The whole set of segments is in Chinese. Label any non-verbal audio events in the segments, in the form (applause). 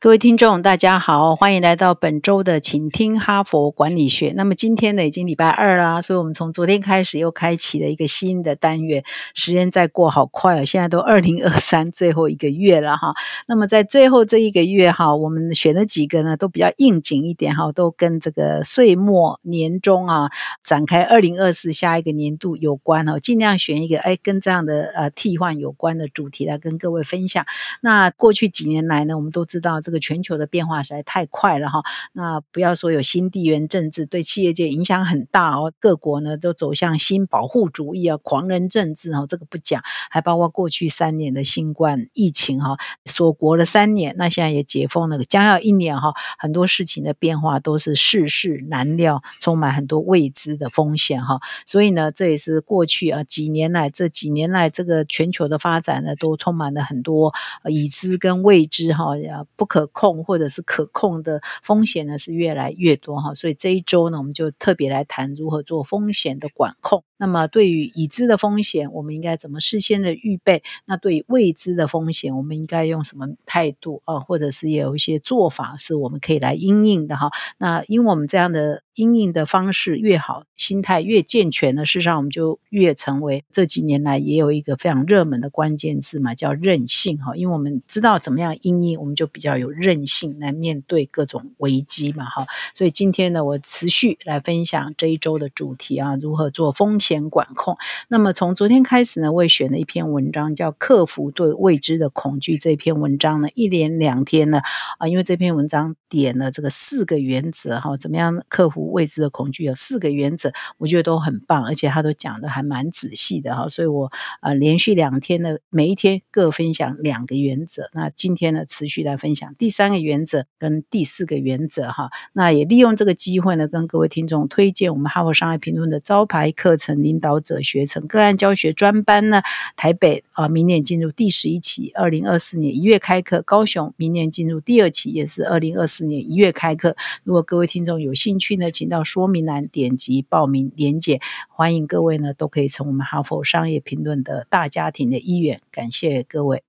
各位听众，大家好，欢迎来到本周的请听哈佛管理学。那么今天呢，已经礼拜二啦，所以我们从昨天开始又开启了一个新的单元。时间在过好快哦，现在都二零二三最后一个月了哈。那么在最后这一个月哈，我们选的几个呢，都比较应景一点哈，都跟这个岁末年终啊，展开二零二四下一个年度有关哦，尽量选一个哎跟这样的呃替换有关的主题来跟各位分享。那过去几年来呢，我们都知道。这个全球的变化实在太快了哈，那不要说有新地缘政治对企业界影响很大哦，各国呢都走向新保护主义啊，狂人政治哈，这个不讲，还包括过去三年的新冠疫情哈，锁国了三年，那现在也解封了，将要一年哈，很多事情的变化都是世事难料，充满很多未知的风险哈，所以呢，这也是过去啊几年来这几年来这个全球的发展呢，都充满了很多已知跟未知哈，不可。可控或者是可控的风险呢是越来越多哈，所以这一周呢我们就特别来谈如何做风险的管控。那么对于已知的风险，我们应该怎么事先的预备？那对于未知的风险，我们应该用什么态度啊？或者是有一些做法是我们可以来应应的哈？那因为我们这样的应应的方式越好，心态越健全呢，事实上我们就越成为这几年来也有一个非常热门的关键字嘛，叫韧性哈。因为我们知道怎么样应应，我们就比较有。韧性来面对各种危机嘛，哈，所以今天呢，我持续来分享这一周的主题啊，如何做风险管控。那么从昨天开始呢，我也选了一篇文章，叫《克服对未知的恐惧》。这篇文章呢，一连两天呢，啊，因为这篇文章点了这个四个原则，哈，怎么样克服未知的恐惧？有四个原则，我觉得都很棒，而且他都讲的还蛮仔细的，哈，所以我呃连续两天呢，每一天各分享两个原则。那今天呢，持续来分享。第三个原则跟第四个原则哈，那也利用这个机会呢，跟各位听众推荐我们哈佛商业评论的招牌课程——领导者学程个案教学专班呢。台北啊，明年进入第十一期，二零二四年一月开课；高雄明年进入第二期，也是二零二四年一月开课。如果各位听众有兴趣呢，请到说明栏点击报名连结，欢迎各位呢都可以成我们哈佛商业评论的大家庭的一员。感谢各位。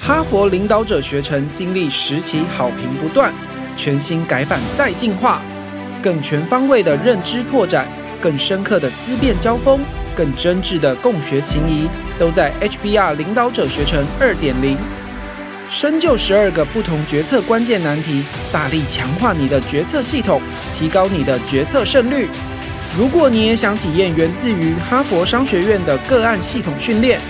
哈佛领导者学程经历十期好评不断，全新改版再进化，更全方位的认知拓展，更深刻的思辨交锋，更真挚的共学情谊，都在 HBR 领导者学程二点零。深究十二个不同决策关键难题，大力强化你的决策系统，提高你的决策胜率。如果你也想体验源自于哈佛商学院的个案系统训练。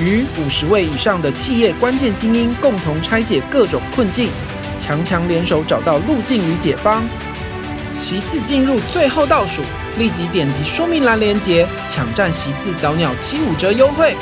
与五十位以上的企业关键精英共同拆解各种困境，强强联手找到路径与解方。席次进入最后倒数，立即点击说明栏链接，抢占席次早鸟七五折优惠。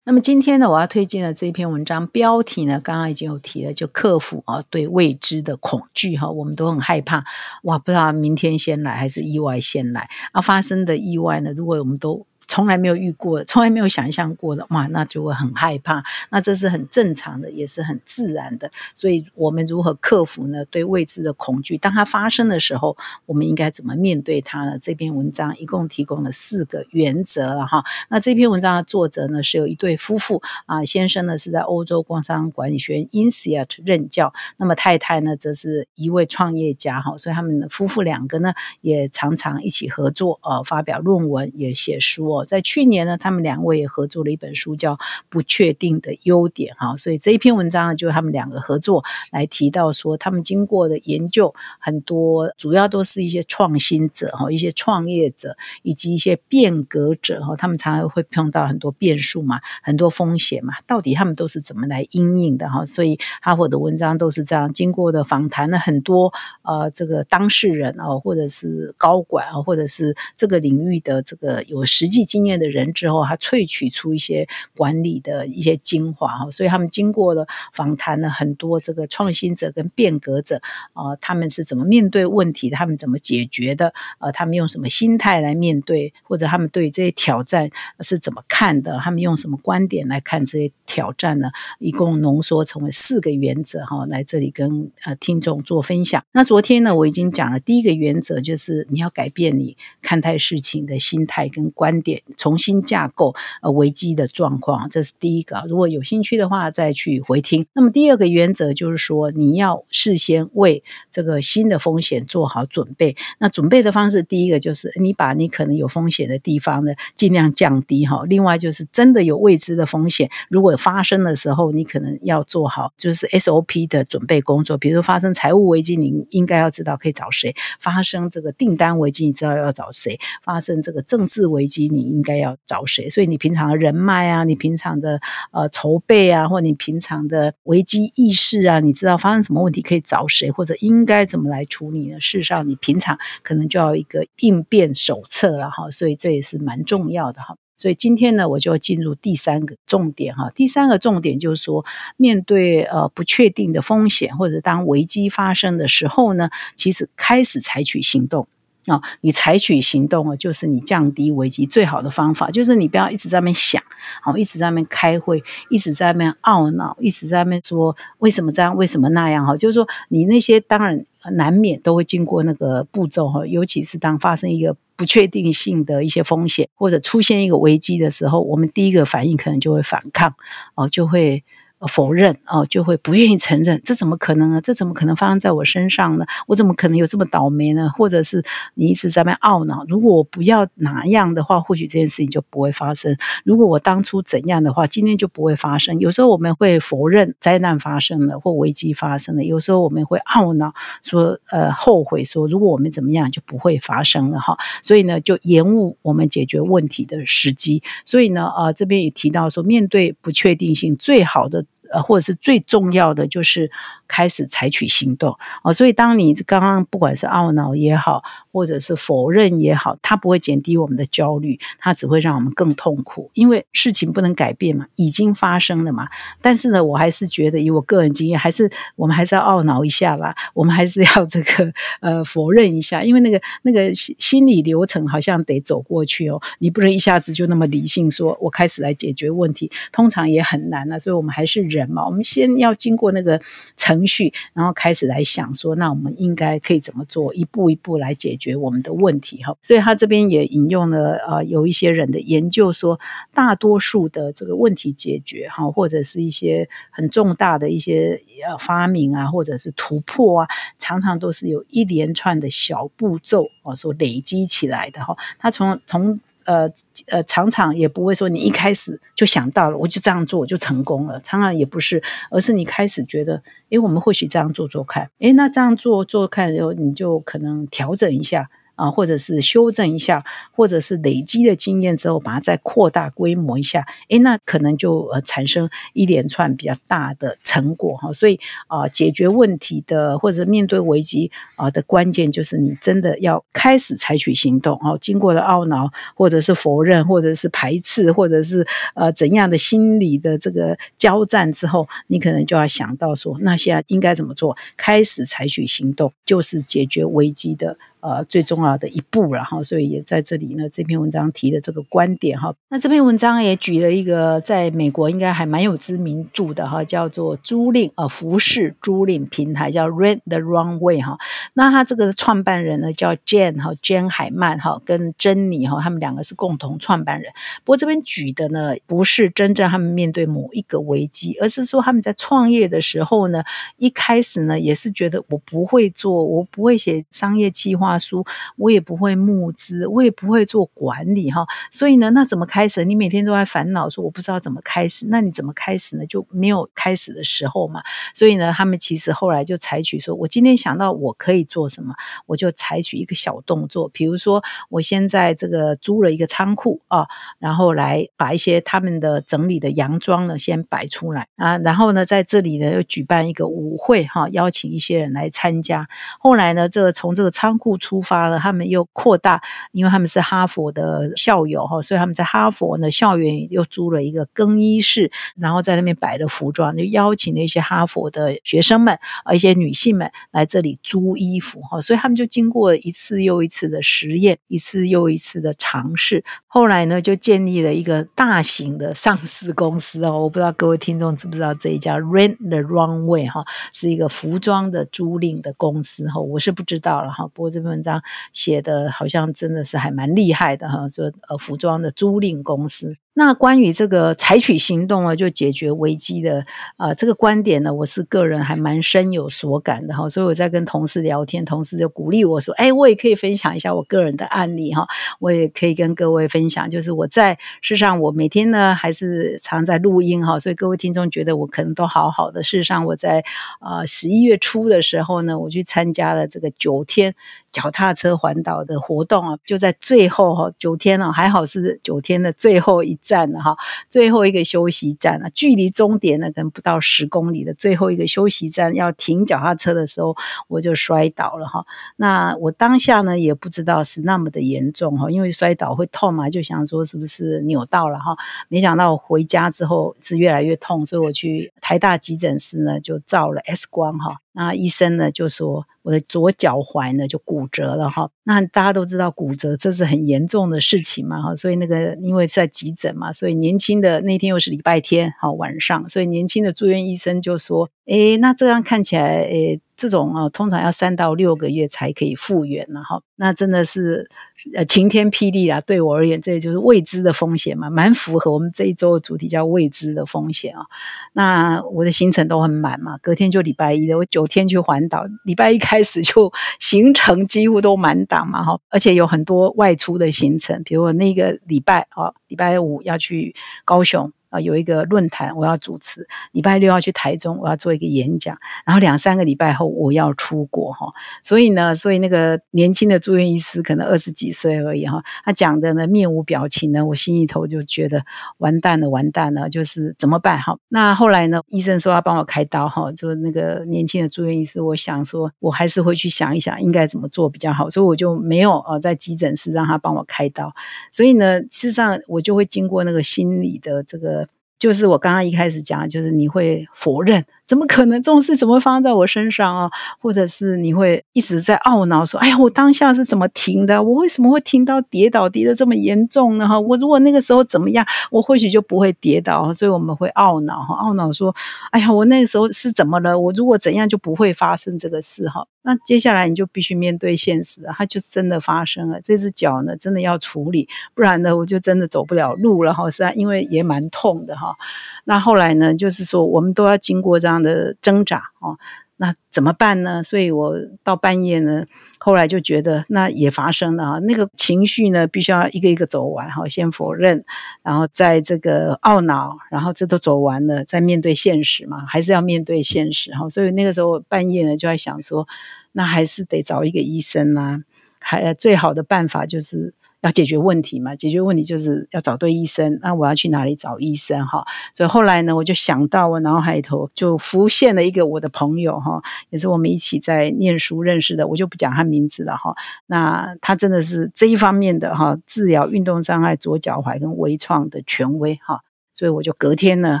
那么今天呢，我要推荐的这一篇文章标题呢，刚刚已经有提了，就克服啊对未知的恐惧哈，我们都很害怕。哇，不知道明天先来还是意外先来。啊，发生的意外呢，如果我们都从来没有遇过，从来没有想象过的，哇，那就会很害怕。那这是很正常的，也是很自然的。所以，我们如何克服呢？对未知的恐惧，当它发生的时候，我们应该怎么面对它呢？这篇文章一共提供了四个原则了哈。那这篇文章的作者呢，是有一对夫妇啊，先生呢是在欧洲工商管理学院 INSEAD 任教，那么太太呢，则是一位创业家哈。所以他们夫妇两个呢，也常常一起合作啊，发表论文，也写书哦。在去年呢，他们两位也合作了一本书，叫《不确定的优点》哈，所以这一篇文章呢，就是他们两个合作来提到说，他们经过的研究很多，主要都是一些创新者哈，一些创业者以及一些变革者哈，他们常常会碰到很多变数嘛，很多风险嘛，到底他们都是怎么来应应的哈？所以哈佛的文章都是这样，经过的访谈了很多呃这个当事人哦，或者是高管啊，或者是这个领域的这个有实际。经验的人之后，他萃取出一些管理的一些精华哈。所以他们经过了访谈了很多这个创新者跟变革者啊，他们是怎么面对问题，他们怎么解决的，呃，他们用什么心态来面对，或者他们对这些挑战是怎么看的，他们用什么观点来看这些挑战呢？一共浓缩成为四个原则哈，来这里跟呃听众做分享。那昨天呢，我已经讲了第一个原则，就是你要改变你看待事情的心态跟观点，重新架构呃危机的状况，这是第一个。如果有兴趣的话，再去回听。那么第二个原则就是说，你要事先为这个新的风险做好准备。那准备的方式，第一个就是你把你可能有风险的地方呢尽量降低哈。另外就是真的有未知的风险，如果发生的时候，你可能要做好就是 SOP 的准备工作。比如说发生财务危机，你应该要知道可以找谁；发生这个订单危机，你知道要找谁；发生这个政治危机，你应该要找谁。所以你平常的人脉啊，你平常的呃筹备啊，或你平常的危机意识啊，你知道发生什么问题可以找谁，或者应该怎么来处理呢？事实上，你平常可能就要一个应变手册了哈。所以这也是蛮重要的哈。所以今天呢，我就进入第三个重点哈。第三个重点就是说，面对呃不确定的风险，或者当危机发生的时候呢，其实开始采取行动啊。你采取行动啊，就是你降低危机最好的方法。就是你不要一直在那边想，哦，一直在那边开会，一直在那边懊恼，一直在那边说为什么这样，为什么那样哈。就是说，你那些当然难免都会经过那个步骤哈，尤其是当发生一个。不确定性的一些风险，或者出现一个危机的时候，我们第一个反应可能就会反抗，哦，就会。否认哦，就会不愿意承认，这怎么可能啊？这怎么可能发生在我身上呢？我怎么可能有这么倒霉呢？或者是你一直在那懊恼，如果我不要哪样的话，或许这件事情就不会发生；如果我当初怎样的话，今天就不会发生。有时候我们会否认灾难发生了或危机发生了，有时候我们会懊恼说，呃，后悔说，如果我们怎么样就不会发生了哈。所以呢，就延误我们解决问题的时机。所以呢，啊，这边也提到说，面对不确定性，最好的。呃，或者是最重要的就是开始采取行动哦。所以，当你刚刚不管是懊恼也好，或者是否认也好，它不会减低我们的焦虑，它只会让我们更痛苦。因为事情不能改变嘛，已经发生了嘛。但是呢，我还是觉得以我个人经验，还是我们还是要懊恼一下啦，我们还是要这个呃否认一下，因为那个那个心心理流程好像得走过去哦。你不能一下子就那么理性说，我开始来解决问题，通常也很难啊。所以我们还是人。嘛，我们先要经过那个程序，然后开始来想说，那我们应该可以怎么做，一步一步来解决我们的问题哈。所以他这边也引用了呃，有一些人的研究说，大多数的这个问题解决哈，或者是一些很重大的一些呃发明啊，或者是突破啊，常常都是有一连串的小步骤啊所累积起来的哈。他从从呃呃，常常也不会说你一开始就想到了，我就这样做我就成功了。常常也不是，而是你开始觉得，诶，我们或许这样做做看，诶，那这样做做看，然后你就可能调整一下。啊，或者是修正一下，或者是累积的经验之后，把它再扩大规模一下，诶，那可能就呃产生一连串比较大的成果哈。所以啊，解决问题的或者面对危机啊的关键，就是你真的要开始采取行动哦。经过了懊恼，或者是否认，或者是排斥，或者是呃怎样的心理的这个交战之后，你可能就要想到说，那现在应该怎么做？开始采取行动，就是解决危机的。呃，最重要的一步了哈，所以也在这里呢。这篇文章提的这个观点哈，那这篇文章也举了一个在美国应该还蛮有知名度的哈，叫做租赁呃服饰租赁平台叫 Rent the Runway 哈。那他这个创办人呢叫 Jane 哈，Jane 海曼哈，跟珍妮哈，他们两个是共同创办人。不过这边举的呢，不是真正他们面对某一个危机，而是说他们在创业的时候呢，一开始呢也是觉得我不会做，我不会写商业计划。书我也不会募资，我也不会做管理哈，所以呢，那怎么开始？你每天都在烦恼说我不知道怎么开始，那你怎么开始呢？就没有开始的时候嘛。所以呢，他们其实后来就采取说，我今天想到我可以做什么，我就采取一个小动作，比如说我现在这个租了一个仓库啊，然后来把一些他们的整理的洋装呢先摆出来啊，然后呢在这里呢又举办一个舞会哈，邀请一些人来参加。后来呢，这个从这个仓库。出发了，他们又扩大，因为他们是哈佛的校友哈，所以他们在哈佛呢校园又租了一个更衣室，然后在那边摆了服装，就邀请了一些哈佛的学生们啊，一些女性们来这里租衣服哈，所以他们就经过一次又一次的实验，一次又一次的尝试，后来呢就建立了一个大型的上市公司哦，我不知道各位听众知不知道这一家 Rent the Runway 哈，是一个服装的租赁的公司哈，我是不知道了哈，不过这边文章写的好像真的是还蛮厉害的哈，说呃服装的租赁公司。那关于这个采取行动啊，就解决危机的啊，这个观点呢，我是个人还蛮深有所感的哈。所以我在跟同事聊天，同事就鼓励我说：“哎，我也可以分享一下我个人的案例哈，我也可以跟各位分享。就是我在事实上，我每天呢还是常在录音哈，所以各位听众觉得我可能都好好的。事实上，我在呃十一月初的时候呢，我去参加了这个九天。”脚踏车环岛的活动啊，就在最后哈九天了，还好是九天的最后一站了哈，最后一个休息站了，距离终点呢可能不到十公里的最后一个休息站，要停脚踏车的时候，我就摔倒了哈。那我当下呢也不知道是那么的严重哈，因为摔倒会痛嘛，就想说是不是扭到了哈，没想到回家之后是越来越痛，所以我去台大急诊室呢就照了 X 光哈。那医生呢就说我的左脚踝呢就骨折了哈。那大家都知道骨折这是很严重的事情嘛哈。所以那个因为在急诊嘛，所以年轻的那天又是礼拜天哈晚上，所以年轻的住院医生就说：诶，那这样看起来，诶，这种啊通常要三到六个月才可以复原了哈。那真的是。呃，晴天霹雳啦！对我而言，这就是未知的风险嘛，蛮符合我们这一周的主题，叫未知的风险啊。那我的行程都很满嘛，隔天就礼拜一的，我九天去环岛，礼拜一开始就行程几乎都满档嘛，哈，而且有很多外出的行程，比如我那个礼拜啊，礼拜五要去高雄。啊，有一个论坛我要主持，礼拜六要去台中，我要做一个演讲，然后两三个礼拜后我要出国哈，所以呢，所以那个年轻的住院医师可能二十几岁而已哈，他讲的呢面无表情呢，我心里头就觉得完蛋了，完蛋了，就是怎么办哈？那后来呢，医生说要帮我开刀哈，就那个年轻的住院医师，我想说我还是会去想一想应该怎么做比较好，所以我就没有呃在急诊室让他帮我开刀，所以呢，事实上我就会经过那个心理的这个。就是我刚刚一开始讲，就是你会否认。怎么可能这种事怎么会发生在我身上啊？或者是你会一直在懊恼说：“哎呀，我当下是怎么停的？我为什么会停到跌倒跌的这么严重呢？哈，我如果那个时候怎么样，我或许就不会跌倒。所以我们会懊恼哈，懊恼说：哎呀，我那个时候是怎么了？我如果怎样就不会发生这个事哈。那接下来你就必须面对现实，它就真的发生了。这只脚呢，真的要处理，不然呢，我就真的走不了路了哈。是啊，因为也蛮痛的哈。那后来呢，就是说我们都要经过这样。的挣扎哦，那怎么办呢？所以我到半夜呢，后来就觉得那也发生了啊，那个情绪呢，必须要一个一个走完哈，先否认，然后在这个懊恼，然后这都走完了，再面对现实嘛，还是要面对现实哈。所以那个时候半夜呢，就在想说，那还是得找一个医生啊，还最好的办法就是。要解决问题嘛？解决问题就是要找对医生。那我要去哪里找医生？哈，所以后来呢，我就想到我脑海头就浮现了一个我的朋友，哈，也是我们一起在念书认识的。我就不讲他名字了，哈。那他真的是这一方面的哈，治疗运动伤害左脚踝跟微创的权威，哈。所以我就隔天呢，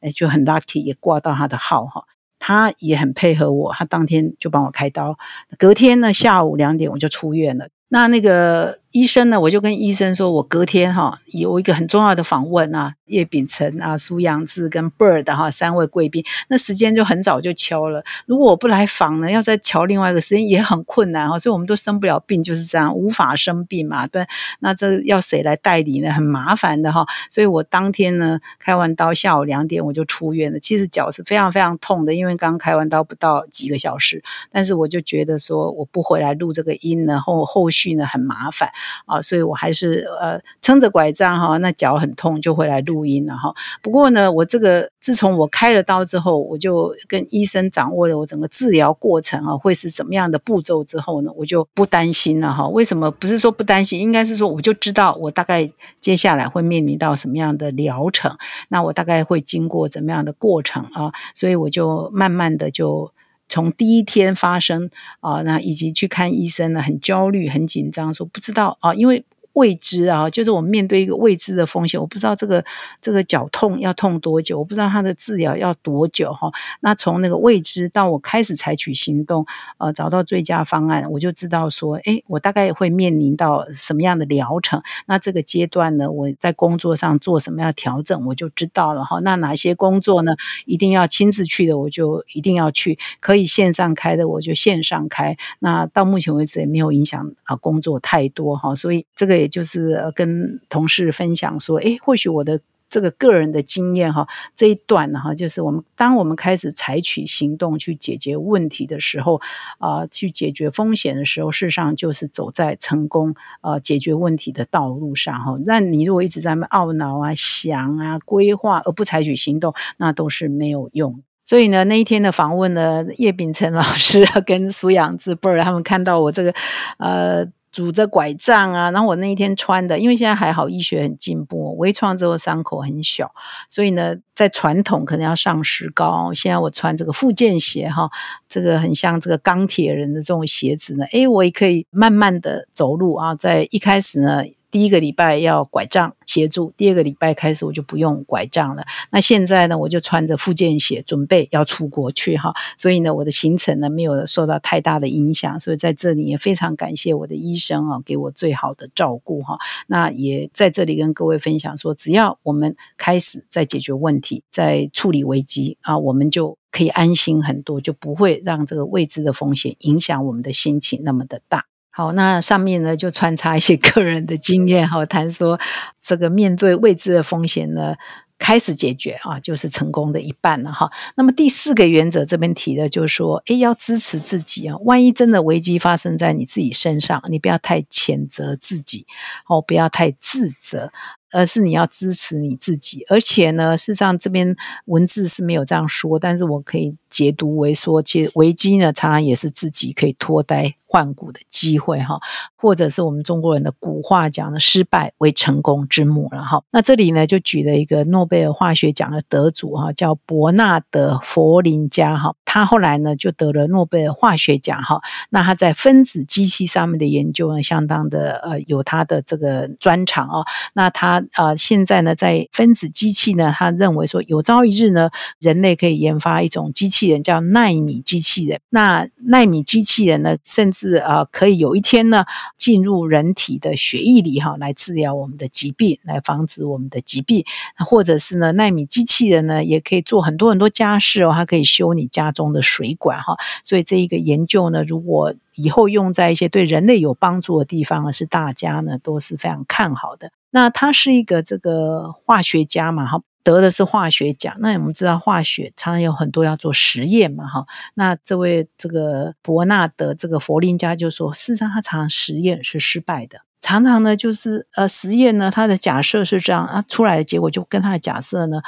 哎，就很 lucky 也挂到他的号，哈。他也很配合我，他当天就帮我开刀。隔天呢，下午两点我就出院了。那那个。医生呢，我就跟医生说，我隔天哈有一个很重要的访问啊，叶秉辰啊、苏阳志跟 Bird 哈三位贵宾，那时间就很早就敲了。如果我不来访呢，要再敲另外一个时间也很困难哈，所以我们都生不了病，就是这样，无法生病嘛。对，那这要谁来代理呢？很麻烦的哈。所以我当天呢开完刀，下午两点我就出院了。其实脚是非常非常痛的，因为刚开完刀不到几个小时，但是我就觉得说我不回来录这个音呢，后后续呢很麻烦。啊，所以我还是呃撑着拐杖哈，那脚很痛就回来录音了哈。不过呢，我这个自从我开了刀之后，我就跟医生掌握了我整个治疗过程啊，会是怎么样的步骤之后呢，我就不担心了哈。为什么不是说不担心？应该是说我就知道我大概接下来会面临到什么样的疗程，那我大概会经过怎么样的过程啊，所以我就慢慢的就。从第一天发生啊，那以及去看医生呢，很焦虑、很紧张，说不知道啊，因为。未知啊，就是我们面对一个未知的风险，我不知道这个这个脚痛要痛多久，我不知道它的治疗要多久哈。那从那个未知到我开始采取行动，呃，找到最佳方案，我就知道说，哎，我大概会面临到什么样的疗程。那这个阶段呢，我在工作上做什么样的调整，我就知道了哈。那哪些工作呢，一定要亲自去的，我就一定要去；可以线上开的，我就线上开。那到目前为止也没有影响啊，工作太多哈，所以这个。就是跟同事分享说，哎，或许我的这个个人的经验哈，这一段哈，就是我们当我们开始采取行动去解决问题的时候，啊，去解决风险的时候，事实上就是走在成功呃解决问题的道路上哈。那你如果一直在那懊恼啊、想啊、规划而不采取行动，那都是没有用。所以呢，那一天的访问呢，叶秉辰老师 (laughs) 跟苏养志辈儿他们看到我这个呃。拄着拐杖啊，然后我那一天穿的，因为现在还好，医学很进步，微创之后伤口很小，所以呢，在传统可能要上石膏，现在我穿这个复健鞋哈，这个很像这个钢铁人的这种鞋子呢，诶，我也可以慢慢的走路啊，在一开始呢。第一个礼拜要拐杖协助，第二个礼拜开始我就不用拐杖了。那现在呢，我就穿着复健鞋准备要出国去哈，所以呢，我的行程呢没有受到太大的影响。所以在这里也非常感谢我的医生啊，给我最好的照顾哈。那也在这里跟各位分享说，只要我们开始在解决问题，在处理危机啊，我们就可以安心很多，就不会让这个未知的风险影响我们的心情那么的大。好，那上面呢就穿插一些个人的经验，哈，谈说这个面对未知的风险呢，开始解决啊，就是成功的一半了，哈。那么第四个原则这边提的就是说，诶，要支持自己啊，万一真的危机发生在你自己身上，你不要太谴责自己，哦，不要太自责。而是你要支持你自己，而且呢，事实上这边文字是没有这样说，但是我可以解读为说，其实危机呢，常常也是自己可以脱胎换骨的机会哈，或者是我们中国人的古话讲的“失败为成功之母”了哈。那这里呢，就举了一个诺贝尔化学奖的得主哈，叫伯纳德·佛林加哈，他后来呢就得了诺贝尔化学奖哈。那他在分子机器上面的研究呢，相当的呃有他的这个专长哦。那他啊，现在呢，在分子机器呢，他认为说，有朝一日呢，人类可以研发一种机器器人，叫纳米机器人。那纳米机器人呢，甚至啊，可以有一天呢，进入人体的血液里哈，来治疗我们的疾病，来防止我们的疾病。或者是呢，纳米机器人呢，也可以做很多很多家事哦，它可以修你家中的水管哈。所以这一个研究呢，如果以后用在一些对人类有帮助的地方呢，是大家呢都是非常看好的。那他是一个这个化学家嘛，哈，得的是化学奖。那我们知道化学常常有很多要做实验嘛，哈。那这位这个伯纳德这个佛林家就说，事实上他常常实验是失败的。常常呢，就是呃，实验呢，他的假设是这样啊，出来的结果就跟他的假设呢，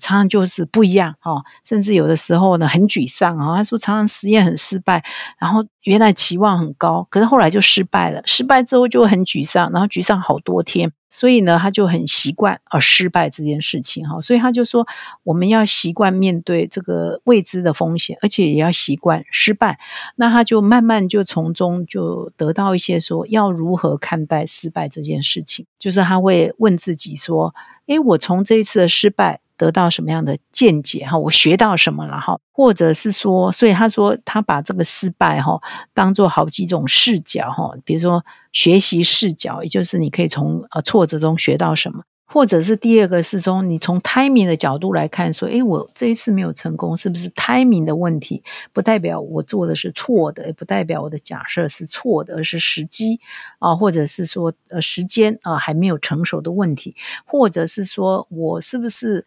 常常就是不一样哈，甚至有的时候呢，很沮丧啊。他说，常常实验很失败，然后原来期望很高，可是后来就失败了，失败之后就很沮丧，然后沮丧好多天。所以呢，他就很习惯而失败这件事情哈，所以他就说，我们要习惯面对这个未知的风险，而且也要习惯失败。那他就慢慢就从中就得到一些说，要如何看待失败这件事情，就是他会问自己说，诶，我从这一次的失败。得到什么样的见解哈？我学到什么了哈？或者是说，所以他说他把这个失败哈当做好几种视角哈，比如说学习视角，也就是你可以从呃挫折中学到什么。或者是第二个是从你从 timing 的角度来看，说，诶，我这一次没有成功，是不是 timing 的问题？不代表我做的是错的，也不代表我的假设是错的，而是时机啊，或者是说呃时间啊还没有成熟的问题，或者是说我是不是？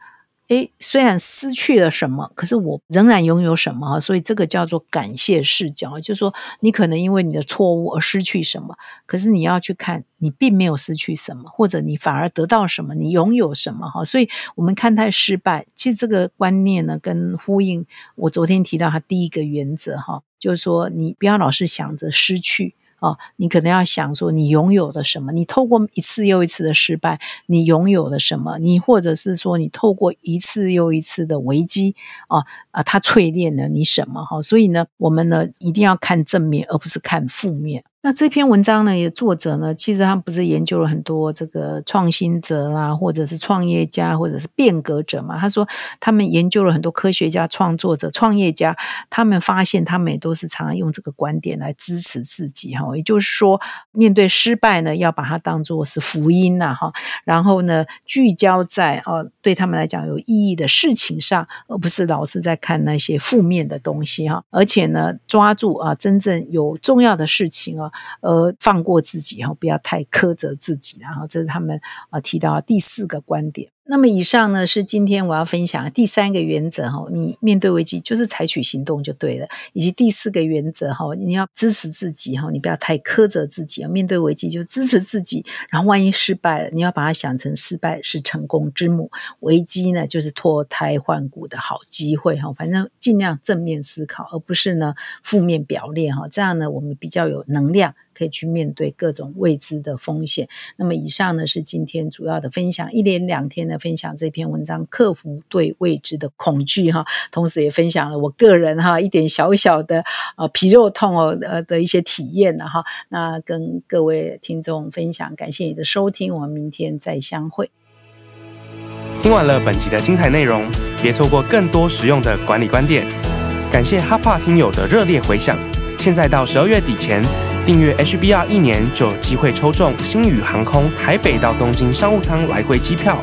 诶，虽然失去了什么，可是我仍然拥有什么所以这个叫做感谢视角，就是说你可能因为你的错误而失去什么，可是你要去看你并没有失去什么，或者你反而得到什么，你拥有什么哈。所以我们看待失败，其实这个观念呢，跟呼应我昨天提到他第一个原则哈，就是说你不要老是想着失去。哦，你可能要想说，你拥有了什么？你透过一次又一次的失败，你拥有了什么？你或者是说，你透过一次又一次的危机，哦啊，它淬炼了你什么？哈，所以呢，我们呢一定要看正面，而不是看负面。那这篇文章呢，也作者呢，其实他不是研究了很多这个创新者啦，或者是创业家，或者是变革者嘛？他说他们研究了很多科学家、创作者、创业家，他们发现他们也都是常常用这个观点来支持自己哈。也就是说，面对失败呢，要把它当做是福音呐哈。然后呢，聚焦在哦对他们来讲有意义的事情上，而不是老是在看那些负面的东西哈。而且呢，抓住啊真正有重要的事情啊。而放过自己哈，不要太苛责自己，然后这是他们啊提到第四个观点。那么以上呢是今天我要分享的第三个原则哈，你面对危机就是采取行动就对了。以及第四个原则哈，你要支持自己哈，你不要太苛责自己啊。面对危机就支持自己，然后万一失败了，你要把它想成失败是成功之母，危机呢就是脱胎换骨的好机会哈。反正尽量正面思考，而不是呢负面表列哈。这样呢我们比较有能量。可以去面对各种未知的风险。那么以上呢是今天主要的分享，一连两天的分享这篇文章，克服对未知的恐惧哈，同时也分享了我个人哈一点小小的啊皮肉痛哦呃的一些体验呢哈。那跟各位听众分享，感谢你的收听，我们明天再相会。听完了本集的精彩内容，别错过更多实用的管理观点。感谢哈帕听友的热烈回响，现在到十二月底前。订阅 HBR 一年就有机会抽中星宇航空台北到东京商务舱来回机票，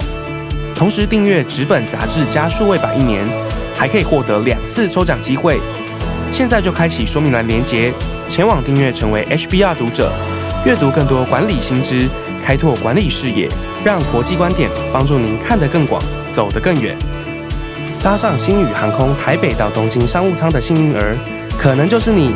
同时订阅纸本杂志加数位版一年，还可以获得两次抽奖机会。现在就开启说明栏连接，前往订阅成为 HBR 读者，阅读更多管理新知，开拓管理视野，让国际观点帮助您看得更广，走得更远。搭上星宇航空台北到东京商务舱的幸运儿，可能就是你。